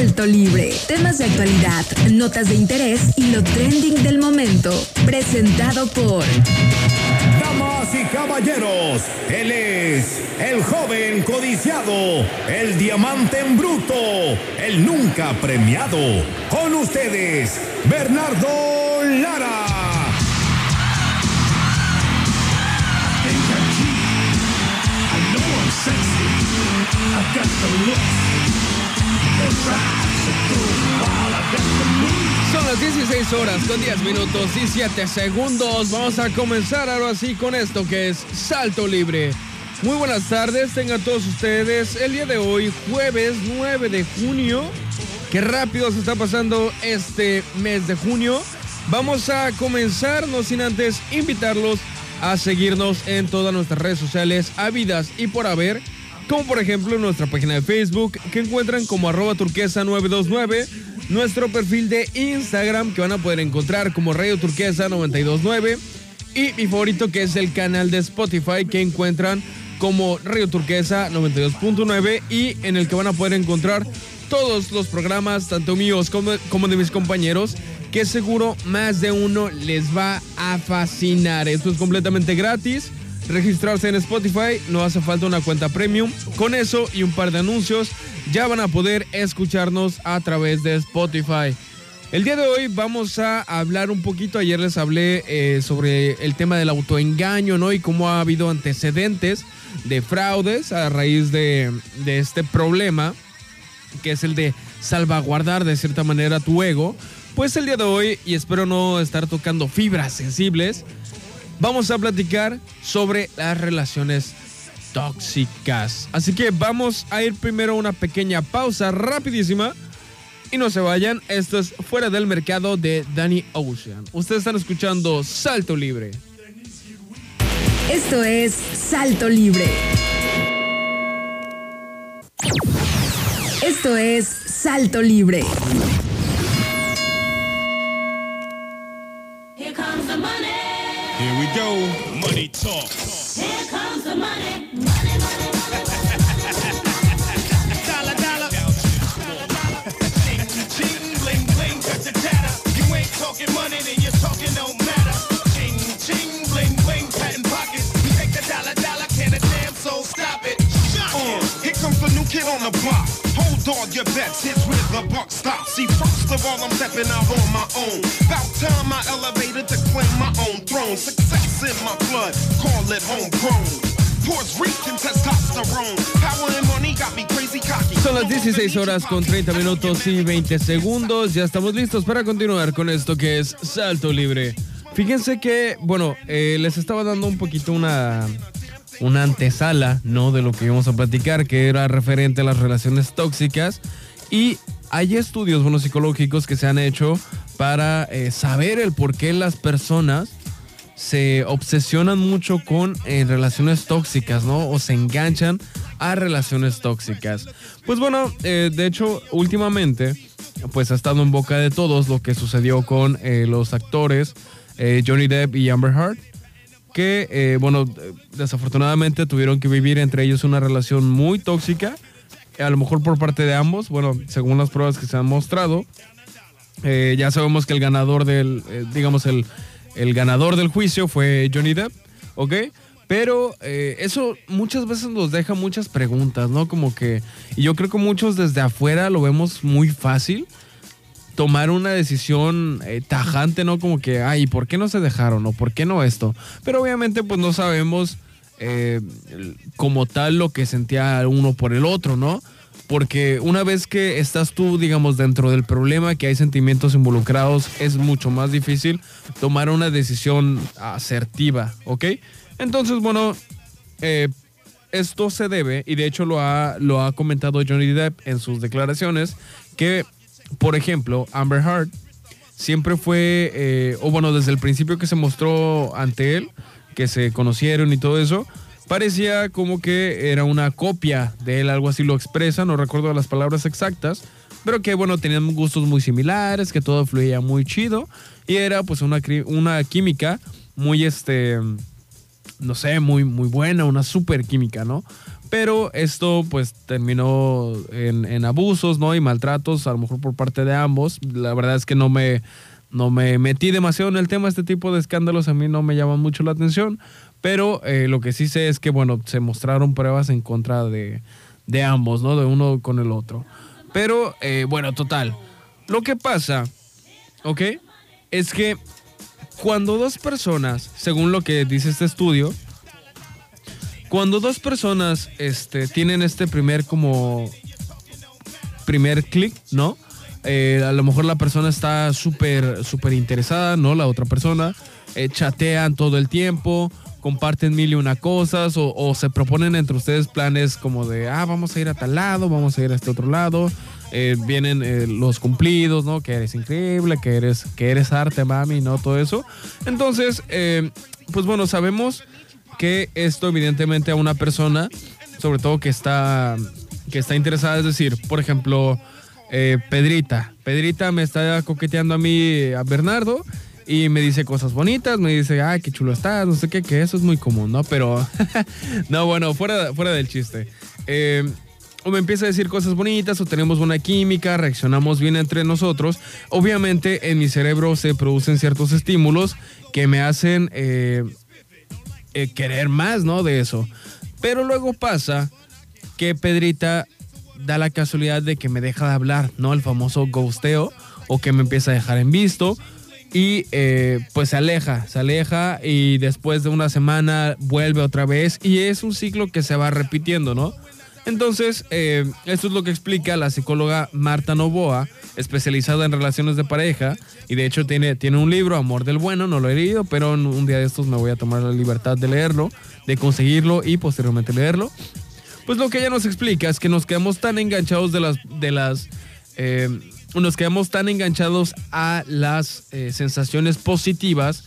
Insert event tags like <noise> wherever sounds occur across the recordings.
Salto Libre. Temas de actualidad, notas de interés y lo trending del momento. Presentado por... Damas y caballeros, él es el joven codiciado, el diamante en bruto, el nunca premiado. Con ustedes, Bernardo Lara. Son las 16 horas con 10 minutos y 7 segundos. Vamos a comenzar ahora sí con esto que es Salto Libre. Muy buenas tardes, tengan todos ustedes. El día de hoy, jueves 9 de junio. Qué rápido se está pasando este mes de junio. Vamos a comenzar, no sin antes invitarlos a seguirnos en todas nuestras redes sociales, habidas y por haber como por ejemplo nuestra página de Facebook que encuentran como arroba turquesa 929, nuestro perfil de Instagram que van a poder encontrar como Radio Turquesa 929 y mi favorito que es el canal de Spotify que encuentran como Radio Turquesa 92.9 y en el que van a poder encontrar todos los programas, tanto míos como, como de mis compañeros, que seguro más de uno les va a fascinar. Esto es completamente gratis registrarse en Spotify, no hace falta una cuenta premium. Con eso y un par de anuncios ya van a poder escucharnos a través de Spotify. El día de hoy vamos a hablar un poquito, ayer les hablé eh, sobre el tema del autoengaño, ¿no? Y cómo ha habido antecedentes de fraudes a raíz de, de este problema, que es el de salvaguardar de cierta manera tu ego. Pues el día de hoy, y espero no estar tocando fibras sensibles, vamos a platicar sobre las relaciones tóxicas. Así que vamos a ir primero a una pequeña pausa rapidísima. Y no se vayan, esto es Fuera del Mercado de Danny Ocean. Ustedes están escuchando Salto Libre. Esto es Salto Libre. Esto es Salto Libre. show Money Talks. Here comes the money. Your bets, here's where the buck stops. See, first of all, I'm stepping out on my own. About time I elevated to claim my own throne. Success in my blood, call it homegrown. Son las 16 horas con 30 minutos y 20 segundos. Ya estamos listos para continuar con esto que es Salto Libre. Fíjense que, bueno, eh, les estaba dando un poquito una, una antesala, ¿no? De lo que íbamos a platicar, que era referente a las relaciones tóxicas. Y hay estudios, bueno, psicológicos que se han hecho para eh, saber el por qué las personas se obsesionan mucho con eh, relaciones tóxicas, ¿no? O se enganchan a relaciones tóxicas. Pues bueno, eh, de hecho, últimamente, pues ha estado en boca de todos lo que sucedió con los actores Johnny Depp y Amber Heard, que, eh, bueno, desafortunadamente tuvieron que vivir entre ellos una relación muy tóxica, a lo mejor por parte de ambos, bueno, según las pruebas que se han mostrado. Eh, ya sabemos que el ganador del, eh, digamos, el, el ganador del juicio fue Johnny Depp, ¿ok? Pero eh, eso muchas veces nos deja muchas preguntas, ¿no? Como que, y yo creo que muchos desde afuera lo vemos muy fácil tomar una decisión eh, tajante, ¿no? Como que, ay, ¿por qué no se dejaron? ¿O por qué no esto? Pero obviamente pues no sabemos eh, como tal lo que sentía uno por el otro, ¿no? Porque una vez que estás tú, digamos, dentro del problema, que hay sentimientos involucrados, es mucho más difícil tomar una decisión asertiva, ¿ok? Entonces, bueno, eh, esto se debe, y de hecho lo ha, lo ha comentado Johnny Depp en sus declaraciones, que, por ejemplo, Amber Heard siempre fue, eh, o bueno, desde el principio que se mostró ante él, que se conocieron y todo eso, parecía como que era una copia de él, algo así lo expresa, no recuerdo las palabras exactas, pero que bueno, tenían gustos muy similares, que todo fluía muy chido, y era pues una, una química muy, este, no sé, muy, muy buena, una super química, ¿no? Pero esto pues terminó en, abusos, ¿no? Y maltratos, a lo mejor por parte de ambos. La verdad es que no me, no me metí demasiado en el tema. Este tipo de escándalos a mí no me llaman mucho la atención. Pero eh, lo que sí sé es que, bueno, se mostraron pruebas en contra de, de ambos, ¿no? De uno con el otro. Pero, eh, bueno, total. Lo que pasa, ¿ok? Es que cuando dos personas, según lo que dice este estudio, cuando dos personas este, tienen este primer como primer clic, ¿no? Eh, a lo mejor la persona está súper, súper interesada, ¿no? La otra persona, eh, chatean todo el tiempo, comparten mil y una cosas, o, se proponen entre ustedes planes como de, ah, vamos a ir a tal lado, vamos a ir a este otro lado. Eh, vienen los cumplidos, ¿no? Que eres increíble, que eres, que eres arte, mami, ¿no? Todo eso. Entonces, pues bueno, sabemos que esto evidentemente a una persona, sobre todo que está, que está interesada, es decir, por ejemplo, eh, Pedrita. Pedrita me está coqueteando a mí, a Bernardo, y me dice cosas bonitas, me dice, ay, qué chulo estás, no sé qué, que eso es muy común, ¿no? Pero, <laughs> no, bueno, fuera, fuera del chiste. Eh, o me empieza a decir cosas bonitas o tenemos buena química, reaccionamos bien entre nosotros. Obviamente en mi cerebro se producen ciertos estímulos que me hacen eh, eh, querer más, ¿no? De eso. Pero luego pasa que Pedrita da la casualidad de que me deja de hablar, ¿no? El famoso ghosteo o que me empieza a dejar en visto. Y eh, pues se aleja, se aleja y después de una semana vuelve otra vez y es un ciclo que se va repitiendo, ¿no? Entonces, eh, esto es lo que explica la psicóloga Marta Novoa, especializada en relaciones de pareja, y de hecho tiene, tiene un libro, Amor del Bueno, no lo he leído, pero un día de estos me voy a tomar la libertad de leerlo, de conseguirlo y posteriormente leerlo. Pues lo que ella nos explica es que nos quedamos tan enganchados de las, de las, eh, nos quedamos tan enganchados a las eh, sensaciones positivas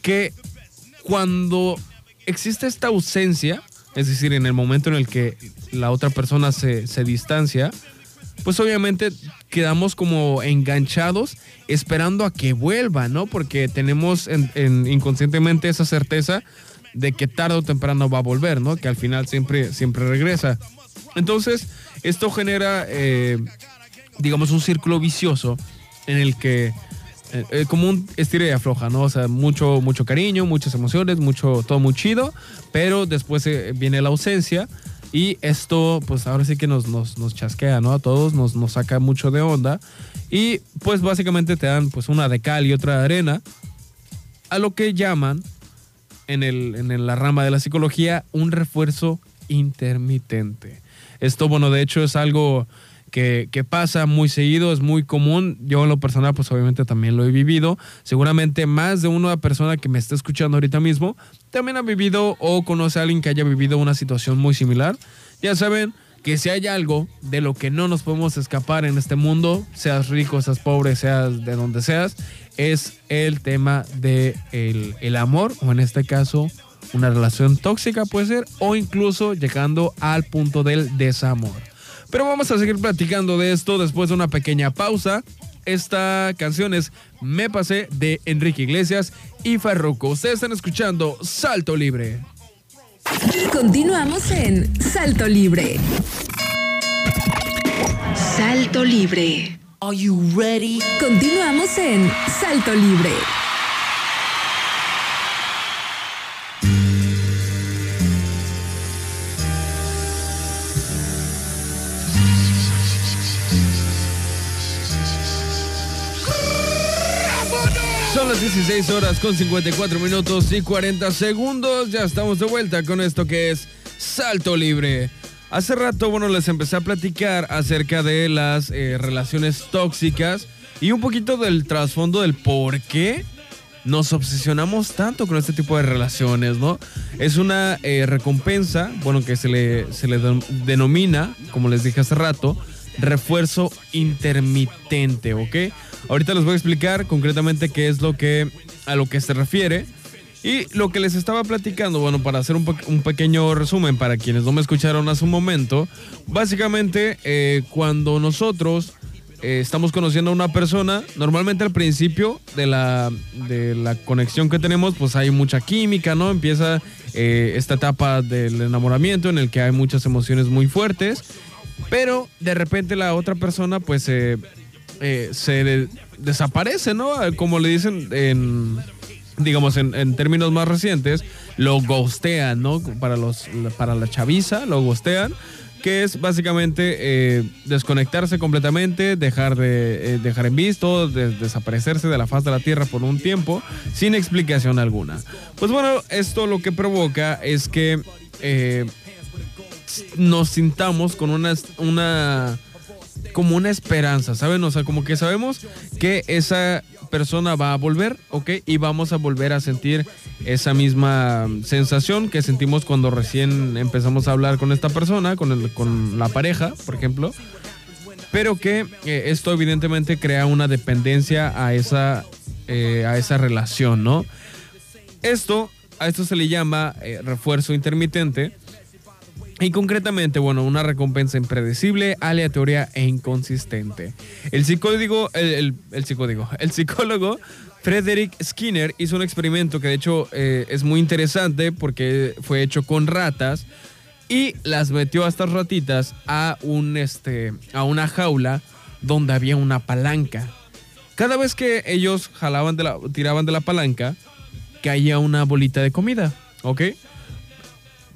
que cuando existe esta ausencia, es decir, en el momento en el que la otra persona se, se distancia, pues obviamente quedamos como enganchados esperando a que vuelva, ¿no? Porque tenemos en- en- inconscientemente esa certeza de que tarde o temprano va a volver, ¿no? Que al final siempre, siempre regresa. Entonces, esto genera, eh, digamos, un círculo vicioso en el que, eh, eh, como un estira y afloja, ¿no? O sea, mucho, mucho cariño, muchas emociones, mucho, todo muy chido, pero después eh, viene la ausencia y esto, pues ahora sí que nos, nos, nos chasquea, ¿no? A todos, nos, nos saca mucho de onda y pues básicamente te dan pues una de cal y otra de arena a lo que llaman en, el, en la rama de la psicología un refuerzo intermitente. Esto, bueno, de hecho es algo que, que pasa muy seguido, es muy común. Yo en lo personal, pues obviamente también lo he vivido. Seguramente más de una persona que me está escuchando ahorita mismo también ha vivido o conoce a alguien que haya vivido una situación muy similar. Ya saben que si hay algo de lo que no nos podemos escapar en este mundo, seas rico, seas pobre, seas de donde seas, es el tema de el, el amor, o en este caso, una relación tóxica puede ser, o incluso llegando al punto del desamor. Pero vamos a seguir platicando de esto después de una pequeña pausa. Esta canción es Me Pasé de Enrique Iglesias y Farruko. Ustedes están escuchando Salto Libre. Continuamos en Salto Libre. Salto Libre. Are you ready? Continuamos en Salto Libre. Son las 16 horas con 54 minutos y 40 segundos. Ya estamos de vuelta con esto que es Salto Libre. Hace rato, bueno, les empecé a platicar acerca de las eh, relaciones tóxicas y un poquito del trasfondo del por qué nos obsesionamos tanto con este tipo de relaciones, ¿no? Es una eh, recompensa, bueno, que se le, se le den- denomina, como les dije hace rato, refuerzo intermitente, ¿ok? Ahorita les voy a explicar concretamente qué es lo que, a lo que se refiere. Y lo que les estaba platicando, bueno, para hacer un, pe- un pequeño resumen para quienes no me escucharon hace un momento, básicamente eh, cuando nosotros eh, estamos conociendo a una persona, normalmente al principio de la, de la conexión que tenemos, pues hay mucha química, ¿no? Empieza eh, esta etapa del enamoramiento en el que hay muchas emociones muy fuertes, pero de repente la otra persona, pues, eh, eh, se de- desaparece, ¿no? Como le dicen en, digamos, en, términos más recientes, lo ghostean, ¿no? Para, los, para la chaviza, lo ghostean, que es básicamente eh, desconectarse completamente, dejar, de, eh, dejar en visto, de- desaparecerse de la faz de la Tierra por un tiempo, sin explicación alguna. Pues bueno, esto lo que provoca es que eh, nos sintamos con una, una como una esperanza, ¿saben? O sea, como que sabemos que esa persona va a volver, ¿ok? Y vamos a volver a sentir esa misma sensación que sentimos cuando recién empezamos a hablar con esta persona, con, el- con la pareja, por ejemplo. Pero que eh, esto evidentemente crea una dependencia a esa, eh, a esa relación, ¿no? Esto, a esto se le llama eh, refuerzo intermitente. Y concretamente, bueno, una recompensa impredecible, aleatoria e inconsistente. El psicólogo, el, psicólogo, <laughs> el psicólogo Frederick Skinner hizo un experimento que de hecho eh, es muy interesante porque fue hecho con ratas y las metió a estas ratitas a un este a una jaula donde había una palanca. Cada vez que ellos jalaban de la, tiraban de la palanca, caía una bolita de comida, ¿ok?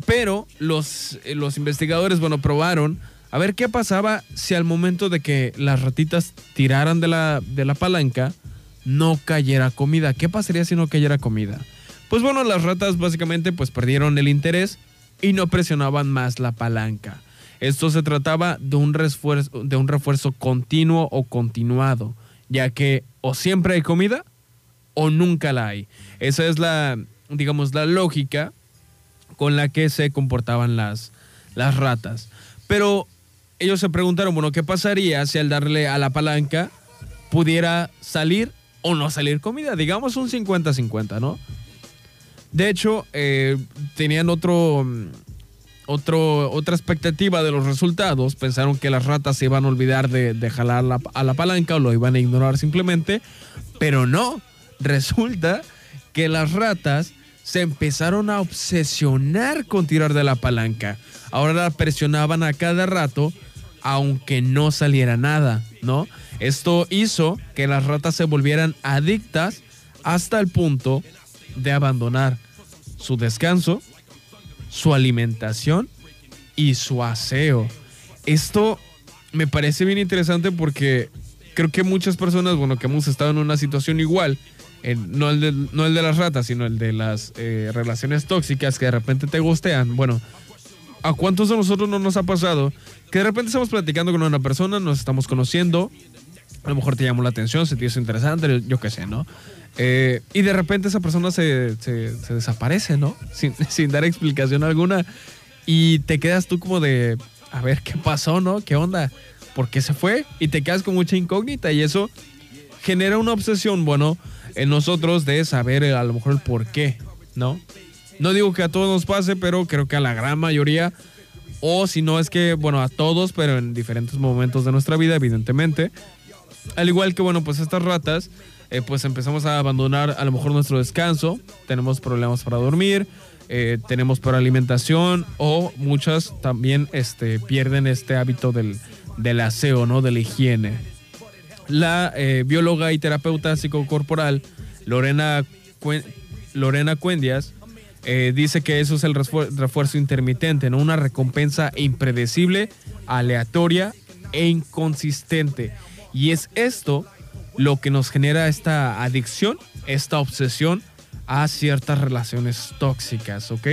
Pero los, eh, los investigadores, bueno, probaron a ver qué pasaba si al momento de que las ratitas tiraran de la, de la palanca, no cayera comida. ¿Qué pasaría si no cayera comida? Pues bueno, las ratas básicamente pues perdieron el interés y no presionaban más la palanca. Esto se trataba de un refuerzo, de un refuerzo continuo o continuado, ya que o siempre hay comida o nunca la hay. Esa es la, digamos, la lógica con la que se comportaban las, las ratas. Pero ellos se preguntaron, bueno, ¿qué pasaría si al darle a la palanca pudiera salir o no salir comida? Digamos un 50-50, ¿no? De hecho, eh, tenían otro, otro, otra expectativa de los resultados. Pensaron que las ratas se iban a olvidar de, de jalar la- a la palanca o lo iban a ignorar simplemente. Pero no, resulta que las ratas se empezaron a obsesionar con tirar de la palanca. Ahora la presionaban a cada rato, aunque no saliera nada, ¿no? Esto hizo que las ratas se volvieran adictas hasta el punto de abandonar su descanso, su alimentación y su aseo. Esto me parece bien interesante porque creo que muchas personas, bueno, que hemos estado en una situación igual, no, el de, no el de las ratas, sino el de las eh, relaciones tóxicas que de repente te gustean. Bueno, ¿a cuántos de nosotros no nos ha pasado que de repente estamos platicando con una persona, nos estamos conociendo, a lo mejor te llamó la atención, se te hizo interesante, yo qué sé, ¿no? Eh, y de repente esa persona se, se- se desaparece, ¿no? <laughs> Sin, sin dar explicación alguna. Y te quedas tú como de, a ver, ¿qué pasó, no? ¿Qué onda? ¿Por qué se fue? Y te quedas con mucha incógnita y eso genera una obsesión, bueno, en nosotros de saber eh, a lo mejor el por qué, ¿no? No digo que a todos nos pase, pero creo que a la gran mayoría, o si no es que, bueno, a todos, pero en diferentes momentos de nuestra vida, evidentemente. Al igual que, bueno, pues estas ratas, eh, pues empezamos a abandonar a lo mejor nuestro descanso, tenemos problemas para dormir, eh, tenemos para alimentación o muchas también este, pierden este hábito del, del aseo, ¿no? De la higiene. La eh, bióloga y terapeuta psicocorporal Lorena, Lorena Cuendias eh, dice que eso es el refuer- refuerzo intermitente, ¿no? Una recompensa impredecible, aleatoria e inconsistente. Y es esto lo que nos genera esta adicción, esta obsesión a ciertas relaciones tóxicas, ¿ok?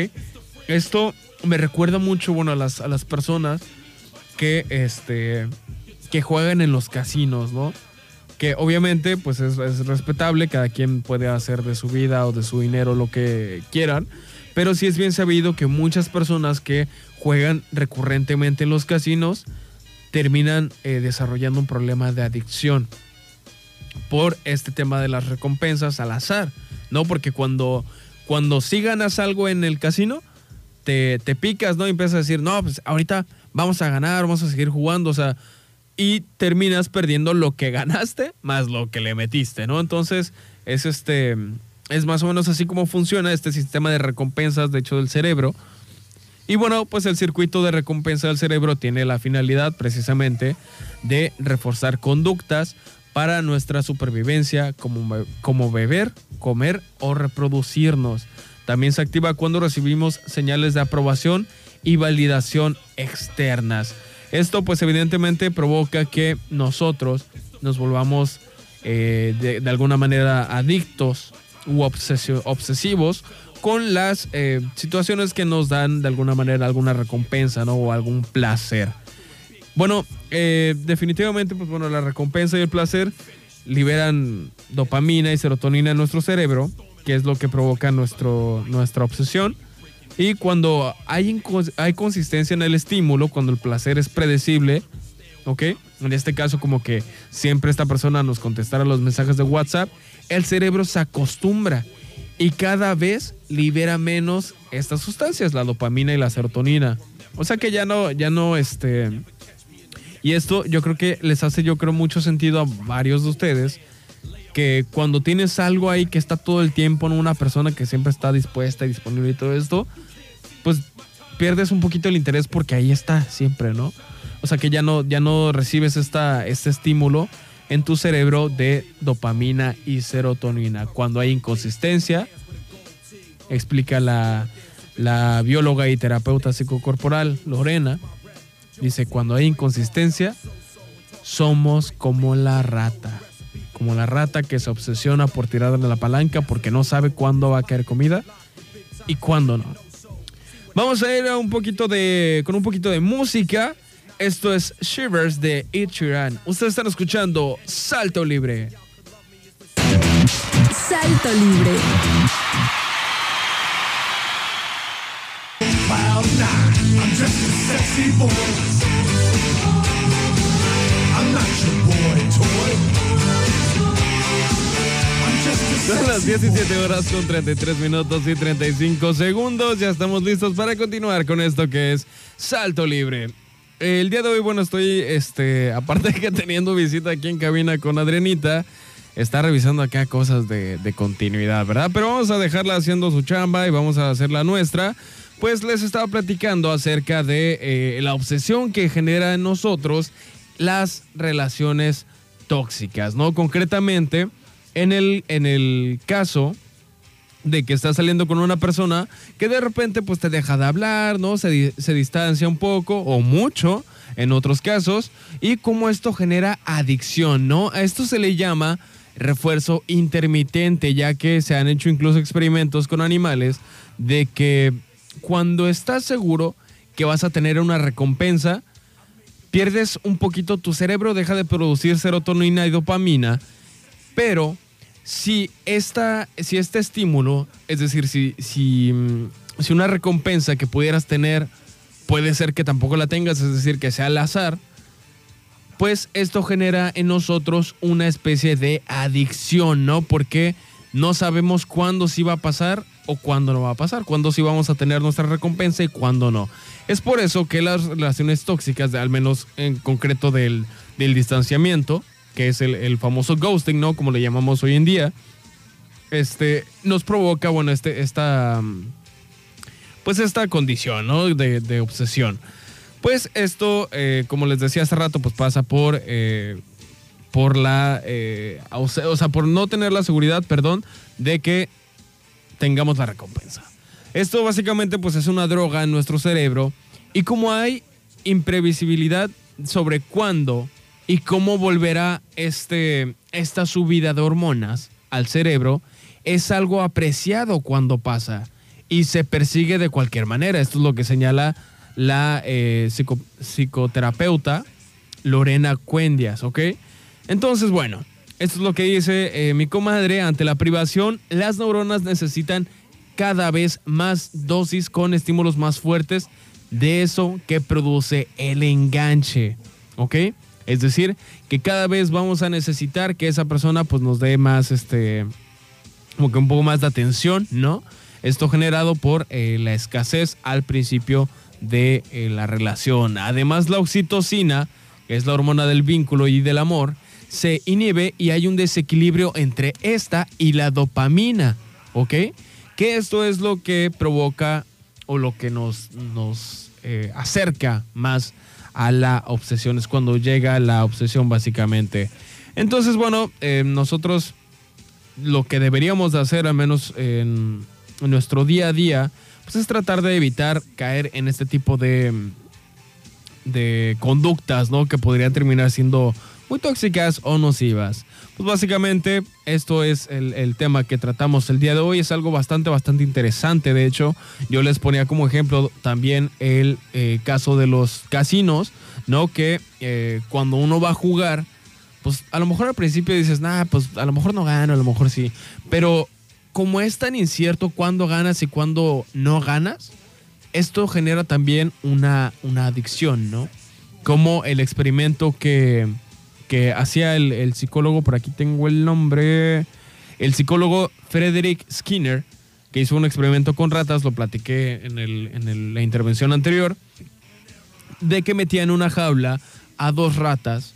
Esto me recuerda mucho, bueno, a las, a las personas que, este, que juegan en los casinos, ¿no? Que obviamente, pues es, es respetable, cada quien puede hacer de su vida o de su dinero lo que quieran, pero sí es bien sabido que muchas personas que juegan recurrentemente en los casinos terminan eh, desarrollando un problema de adicción por este tema de las recompensas al azar, ¿no? Porque cuando, cuando sí ganas algo en el casino, te, te picas, ¿no? Y empiezas a decir, no, pues ahorita vamos a ganar, vamos a seguir jugando, o sea, y terminas perdiendo lo que ganaste más lo que le metiste, ¿no? Entonces, es este es más o menos así como funciona este sistema de recompensas de hecho del cerebro. Y bueno, pues el circuito de recompensa del cerebro tiene la finalidad precisamente de reforzar conductas para nuestra supervivencia como, como beber, comer o reproducirnos. También se activa cuando recibimos señales de aprobación y validación externas. Esto pues evidentemente provoca que nosotros nos volvamos eh, de, alguna manera adictos u obsesivos con las eh, situaciones que nos dan de alguna manera alguna recompensa ¿no? o algún placer. Bueno, eh, definitivamente, pues bueno, la recompensa y el placer liberan dopamina y serotonina en nuestro cerebro, que es lo que provoca nuestro, nuestra obsesión. Y cuando hay, hay consistencia en el estímulo, cuando el placer es predecible, ¿ok? En este caso, como que siempre esta persona nos contestara los mensajes de WhatsApp, el cerebro se acostumbra y cada vez libera menos estas sustancias, la dopamina y la serotonina. O sea que ya no, ya no, este... Y esto yo creo que les hace, yo creo, mucho sentido a varios de ustedes, que cuando tienes algo ahí que está todo el tiempo en una persona que siempre está dispuesta y disponible y todo esto, pues pierdes un poquito el interés porque ahí está siempre, ¿no? O sea que ya no, ya no recibes esta, este estímulo en tu cerebro de dopamina y serotonina. Cuando hay inconsistencia, explica la, la bióloga y terapeuta psicocorporal Lorena, dice, cuando hay inconsistencia, somos como la rata. Como la rata que se obsesiona por tirarle la palanca porque no sabe cuándo va a caer comida y cuándo no. Vamos a ir a un poquito de, con un poquito de música. Esto es Shivers de Sheeran. Ustedes están escuchando Salto Libre. Salto Libre. Cloud nine, I'm just a sexy boy. Son las sexy 17 horas con 33 minutos y 35 segundos. Ya estamos listos para continuar con esto que es Salto Libre. El día de hoy, bueno, estoy, este, aparte de que teniendo visita aquí en cabina con Adrianita, está revisando acá cosas de, de continuidad, ¿verdad? Pero vamos a dejarla haciendo su chamba y vamos a hacer la nuestra. Pues les estaba platicando acerca de eh, la obsesión que genera en nosotros las relaciones tóxicas, ¿no? Concretamente, en el, en el caso de que estás saliendo con una persona que de repente pues te deja de hablar, ¿no? Se, se distancia un poco o mucho en otros casos y cómo esto genera adicción, ¿no? A esto se le llama refuerzo intermitente, ya que se han hecho incluso experimentos con animales de que cuando estás seguro que vas a tener una recompensa, pierdes un poquito tu cerebro, deja de producir serotonina y dopamina, pero si, esta, si este estímulo, es decir, si, si, mm, si una recompensa que pudieras tener puede ser que tampoco la tengas, es decir, que sea al azar, pues esto genera en nosotros una especie de adicción, ¿no? Porque no sabemos cuándo sí va a pasar o cuándo no va a pasar, cuándo sí vamos a tener nuestra recompensa y cuándo no. Es por eso que las relaciones tóxicas, de- al menos en concreto del, del distanciamiento, que es el, el famoso ghosting, ¿no? Como le llamamos hoy en día, este, nos provoca, bueno, este, esta, mm, pues esta condición, ¿no? De, de obsesión. Pues esto, eh, como les decía hace rato, pues pasa por, eh, por la, eh, o sea, por no tener la seguridad, perdón, de que tengamos la recompensa. Esto básicamente pues es una droga en nuestro cerebro y como hay imprevisibilidad sobre cuándo y cómo volverá este, esta subida de hormonas al cerebro, es algo apreciado cuando pasa y se persigue de cualquier manera. Esto es lo que señala la eh, psico- psicoterapeuta Lorena Cuendias, ¿ok? Entonces, bueno, esto es lo que dice eh, mi comadre. Ante la privación, las neuronas necesitan cada vez más dosis con estímulos más fuertes de eso que produce el enganche, ¿ok? Es decir, que cada vez vamos a necesitar que esa persona pues nos dé más, este, como que un poco más de atención, ¿no? Esto generado por eh, la escasez al principio de eh, la relación. Además, la oxitocina, que es la hormona del vínculo y del amor, se inhibe y hay un desequilibrio entre esta y la dopamina, ¿ok? Que esto es lo que provoca o lo que nos, nos eh, acerca más a la obsesión, es cuando llega la obsesión básicamente. Entonces, bueno, eh, nosotros lo que deberíamos de hacer, al menos en, en nuestro día a día, pues es tratar de evitar caer en este tipo de, de conductas, ¿no? Que podrían terminar siendo muy tóxicas o nocivas. Pues básicamente esto es el, tema que tratamos el día de hoy. Es algo bastante, bastante interesante. De hecho, yo les ponía como ejemplo también el eh, caso de los casinos, ¿no? Que eh, cuando uno va a jugar, pues a lo mejor al principio dices, nah, pues a lo mejor no gano, a lo mejor sí. Pero como es tan incierto cuándo ganas y cuándo no ganas, esto genera también una, una adicción, ¿no? Como el experimento que, que hacía el, el psicólogo, por aquí tengo el nombre, el psicólogo Frederick Skinner, que hizo un experimento con ratas, lo platiqué en, el- en la intervención anterior, de que metían en una jaula a dos ratas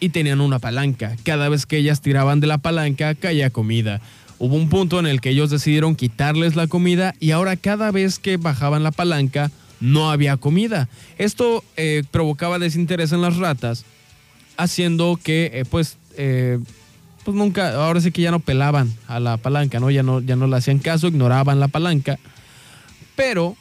y tenían una palanca. Cada vez que ellas tiraban de la palanca caía comida. Hubo un punto en el que ellos decidieron quitarles la comida y ahora cada vez que bajaban la palanca no había comida. Esto eh, provocaba desinterés en las ratas, haciendo que eh, pues, eh, pues nunca, ahora sí que ya no pelaban a la palanca, ¿no? Ya no, ya no le hacían caso, ignoraban la palanca. Pero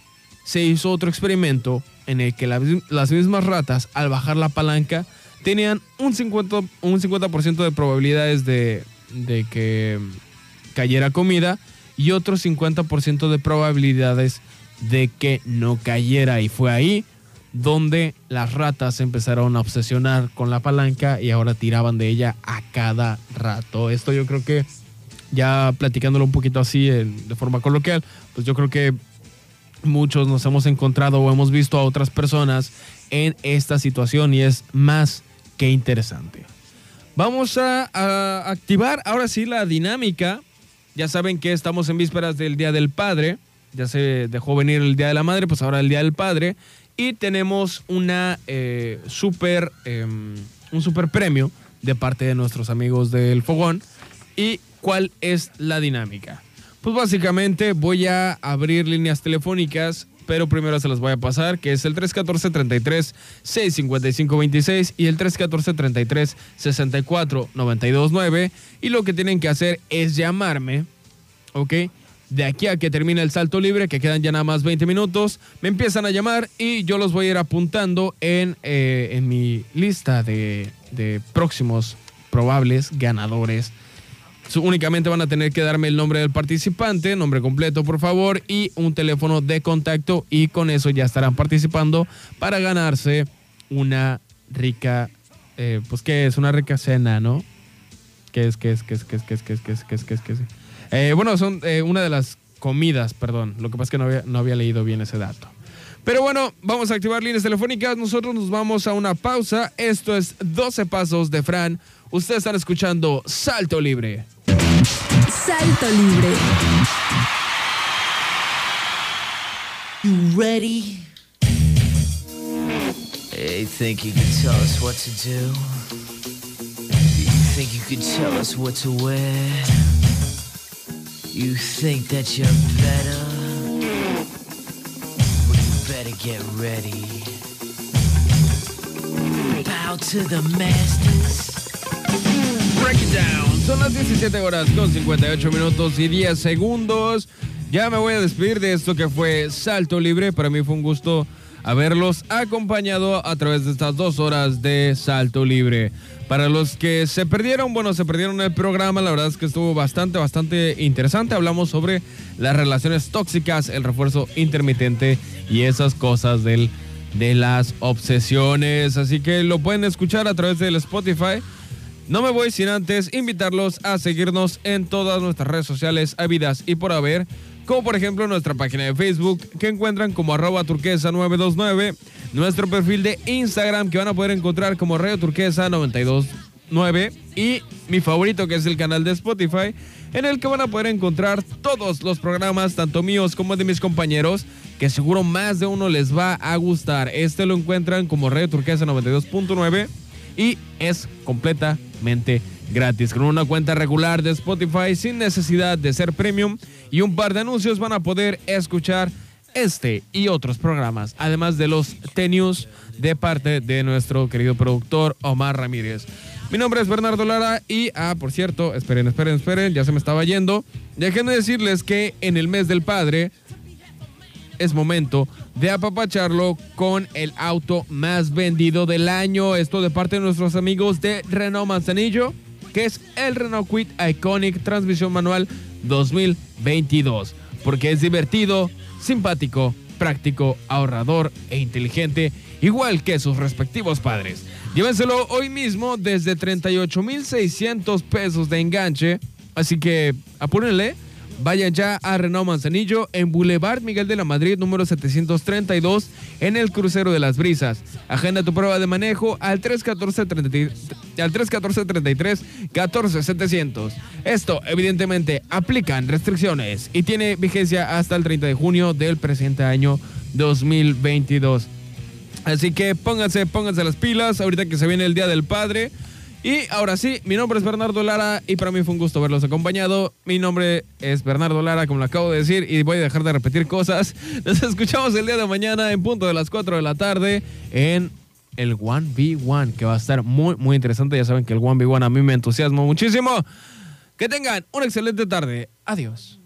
se hizo otro experimento en el que la- las mismas ratas, al bajar la palanca, tenían un 50%, un 50 de probabilidades de, de que cayera comida y otro 50% de probabilidades de que no cayera. Y fue ahí donde las ratas empezaron a obsesionar con la palanca y ahora tiraban de ella a cada rato. Esto yo creo que ya platicándolo un poquito así en- de forma coloquial, pues yo creo que muchos nos hemos encontrado o hemos visto a otras personas en esta situación y es más que interesante. Vamos a, a activar ahora sí la dinámica. Ya saben que estamos en vísperas del Día del Padre. Ya se dejó venir el Día de la Madre, pues ahora el Día del Padre. Y tenemos una eh, super, em, un super premio de parte de nuestros amigos del Fogón. ¿Y cuál es la dinámica? Pues básicamente voy a abrir líneas telefónicas, pero primero se las voy a pasar, que es el 314-33-655-26 y el 314-33-64-929. Y lo que tienen que hacer es llamarme, ¿ok? De aquí a que termine el salto libre, que quedan ya nada más 20 minutos, me empiezan a llamar y yo los voy a ir apuntando en, eh, en mi lista de, de próximos probables ganadores. Únicamente van a tener que darme el nombre del participante, nombre completo por favor, y un teléfono de contacto y con eso ya estarán participando para ganarse una rica, eh, pues qué es, una rica cena, ¿no? ¿Qué es, qué es, qué es, qué es, qué es, qué es, qué es, qué es, qué es, qué es? Eh, bueno, son eh, una de las comidas, perdón. Lo que pasa es que no había, no había leído bien ese dato. Pero bueno, vamos a activar líneas telefónicas. Nosotros nos vamos a una pausa. Esto es 12 Pasos de Fran. Ustedes están escuchando Salto Libre. Salto Libre. You ready? Hey, think you can tell us what to do? Think you can tell us what to wear? You think that you're better? Well, you better get ready. Bow to the masters. Break it down. Son las 17 horas con 58 minutos y 10 segundos. Ya me voy a despedir de esto que fue Salto Libre. Para mí fue un gusto haberlos acompañado a través de estas dos horas de Salto Libre. Para los que se perdieron, bueno, se perdieron el programa, la verdad es que estuvo bastante, bastante interesante. Hablamos sobre las relaciones tóxicas, el refuerzo intermitente y esas cosas del, de las obsesiones. Así que lo pueden escuchar a través del Spotify. No me voy sin antes invitarlos a seguirnos en todas nuestras redes sociales habidas y por haber, como por ejemplo nuestra página de Facebook que encuentran como arroba turquesa 929, nuestro perfil de Instagram que van a poder encontrar como Radio Turquesa 929 y mi favorito que es el canal de Spotify en el que van a poder encontrar todos los programas, tanto míos como de mis compañeros, que seguro más de uno les va a gustar. Este lo encuentran como Radio Turquesa 92.9 y es completamente gratis. Con una cuenta regular de Spotify sin necesidad de ser premium y un par de anuncios van a poder escuchar este y otros programas, además de los T-News de parte de nuestro querido productor Omar Ramírez. Mi nombre es Bernardo Lara y, ah, por cierto, esperen, esperen, esperen, ya se me estaba yendo. Déjenme decirles que en el mes del padre es momento de apapacharlo con el auto más vendido del año. Esto de parte de nuestros amigos de Renault Manzanillo, que es el Renault Quit Iconic Transmisión Manual 2022. Porque es divertido, simpático, práctico, ahorrador e inteligente, igual que sus respectivos padres. Llévenselo hoy mismo desde 38,600 pesos de enganche. Así que apúrenle. Vayan ya a Renault Manzanillo en Boulevard Miguel de la Madrid número 732 en el crucero de las brisas. Agenda tu prueba de manejo al 314 al 314 14700. Esto evidentemente aplican restricciones y tiene vigencia hasta el 30 de junio del presente año 2022. Así que pónganse, pónganse las pilas ahorita que se viene el Día del Padre. Y ahora sí, mi nombre es Bernardo Lara y para mí fue un gusto verlos acompañado. Mi nombre es Bernardo Lara, como lo acabo de decir, y voy a dejar de repetir cosas. <laughs> Nos escuchamos el día de mañana en punto de las 4 de la tarde en el 1v1, que va a estar muy, muy interesante. Ya saben que el 1v1 a mí me entusiasma muchísimo. Que tengan una excelente tarde. Adiós.